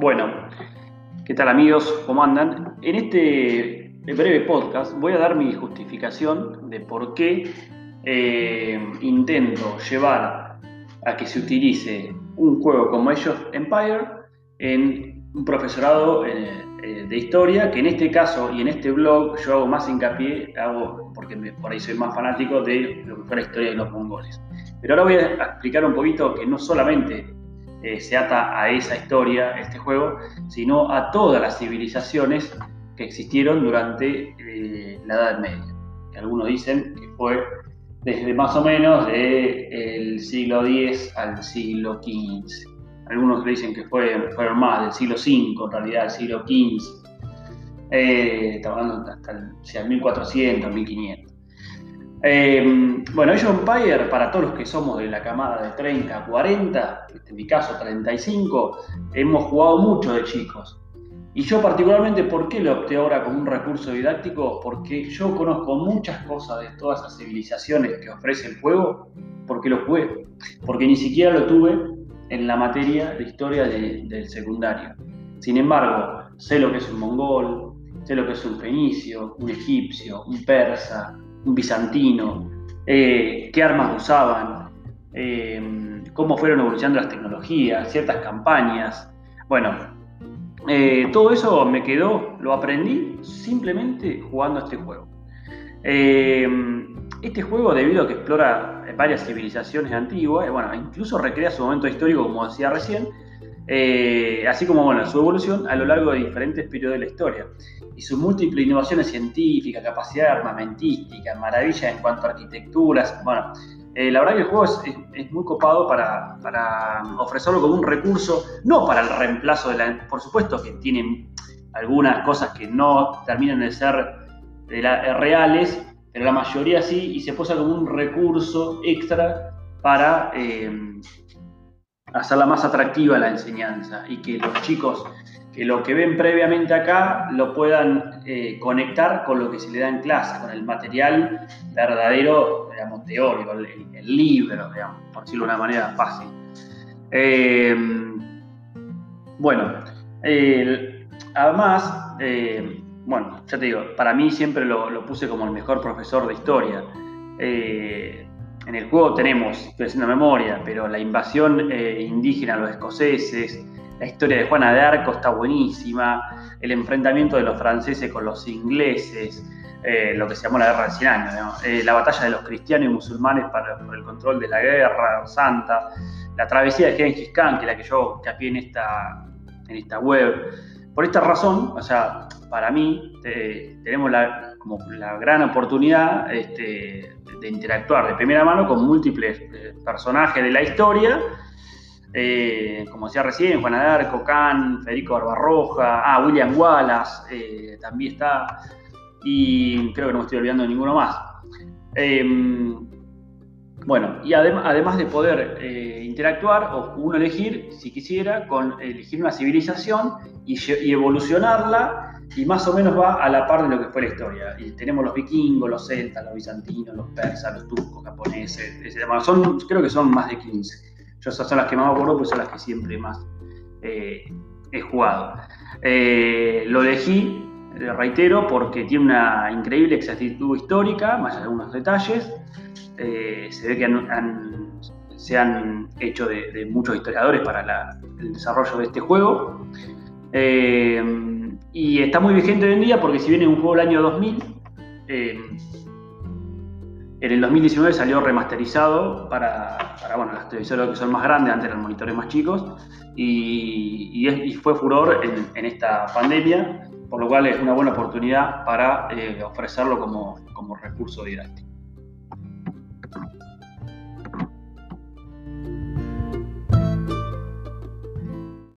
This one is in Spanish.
Bueno, ¿qué tal amigos? ¿Cómo andan? En este breve podcast voy a dar mi justificación de por qué eh, intento llevar a que se utilice un juego como ellos Empire en un profesorado eh, eh, de historia, que en este caso y en este blog yo hago más hincapié, hago, porque por ahí soy más fanático de lo que fue la historia de los mongoles. Pero ahora voy a explicar un poquito que no solamente eh, se ata a esa historia, este juego, sino a todas las civilizaciones que existieron durante eh, la Edad Media. Algunos dicen que fue desde más o menos del siglo X al siglo XV. Algunos dicen que fue, fueron más, del siglo V, en realidad, del siglo XV. Eh, hasta el, 1400, 1500. Eh, bueno, Age of Empire, para todos los que somos de la camada de 30 a 40, en mi caso 35, hemos jugado mucho de chicos. Y yo particularmente, ¿por qué lo opté ahora como un recurso didáctico? Porque yo conozco muchas cosas de todas esas civilizaciones que ofrece el juego, porque lo jugué, porque ni siquiera lo tuve en la materia de historia del secundario. Sin embargo, sé lo que es un mongol, sé lo que es un fenicio, un egipcio, un persa, un bizantino, eh, qué armas usaban, eh, cómo fueron evolucionando las tecnologías, ciertas campañas. Bueno, eh, todo eso me quedó, lo aprendí simplemente jugando este juego. este juego, debido a que explora varias civilizaciones antiguas, bueno, incluso recrea su momento histórico, como decía recién, así como bueno, su evolución a lo largo de diferentes periodos de la historia y sus múltiples innovaciones científicas, capacidad armamentística, maravilla en cuanto a arquitecturas. Bueno, eh, la verdad que el juego es, muy copado para, ofrecerlo como un recurso, no para el reemplazo de la... Por supuesto que tienen algunas cosas que no terminan de ser reales, pero la mayoría sí, y se posa como un recurso extra para eh, hacerla más atractiva la enseñanza y que los chicos que lo que ven previamente acá lo puedan eh, conectar con lo que se le da en clase, con el material verdadero, digamos, teórico, el, libro, digamos, por decirlo de una manera fácil. Eh, bueno, además, eh, bueno, ya te digo, para mí siempre lo, puse como el mejor profesor de historia. En el juego tenemos, estoy haciendo memoria, pero la invasión indígena a los escoceses, la historia de Juana de Arco está buenísima, el enfrentamiento de los franceses con los ingleses, eh, lo que se llamó la Guerra de Cien Años, eh, la batalla de los cristianos y musulmanes para, por el control de la Guerra Santa, la travesía de Gengis Khan, que es la que yo capié en esta, en esta web. Por esta razón, o sea, para mí eh, tenemos la, como la gran oportunidad este, de interactuar de primera mano con múltiples personajes de la historia eh, como decía recién, Juan Adarco, Can, Federico Barbarroja, ah, William Wallace eh, también está, y creo que no me estoy olvidando de ninguno más. Bueno, y además de poder eh, interactuar, o uno elegir, si quisiera, con elegir una civilización y, evolucionarla, y más o menos va a la par de lo que fue la historia. Y tenemos los vikingos, los celtas, los bizantinos, los persas, los turcos, japoneses, etc. Son, creo que son más de 15. Yo esas son las que más acuerdo, pues son las que siempre más eh, he jugado. Eh, lo elegí, reitero, porque tiene una increíble exactitud histórica, más allá de algunos detalles. Eh, se ve que se han hecho de, muchos historiadores para el desarrollo de este juego. y está muy vigente hoy en día porque si viene un juego del año 2000, en el 2019 salió remasterizado para, para bueno, las televisores que son más grandes, antes eran monitores más chicos, y, fue furor en, esta pandemia, por lo cual es una buena oportunidad para eh, ofrecerlo como, como recurso didáctico.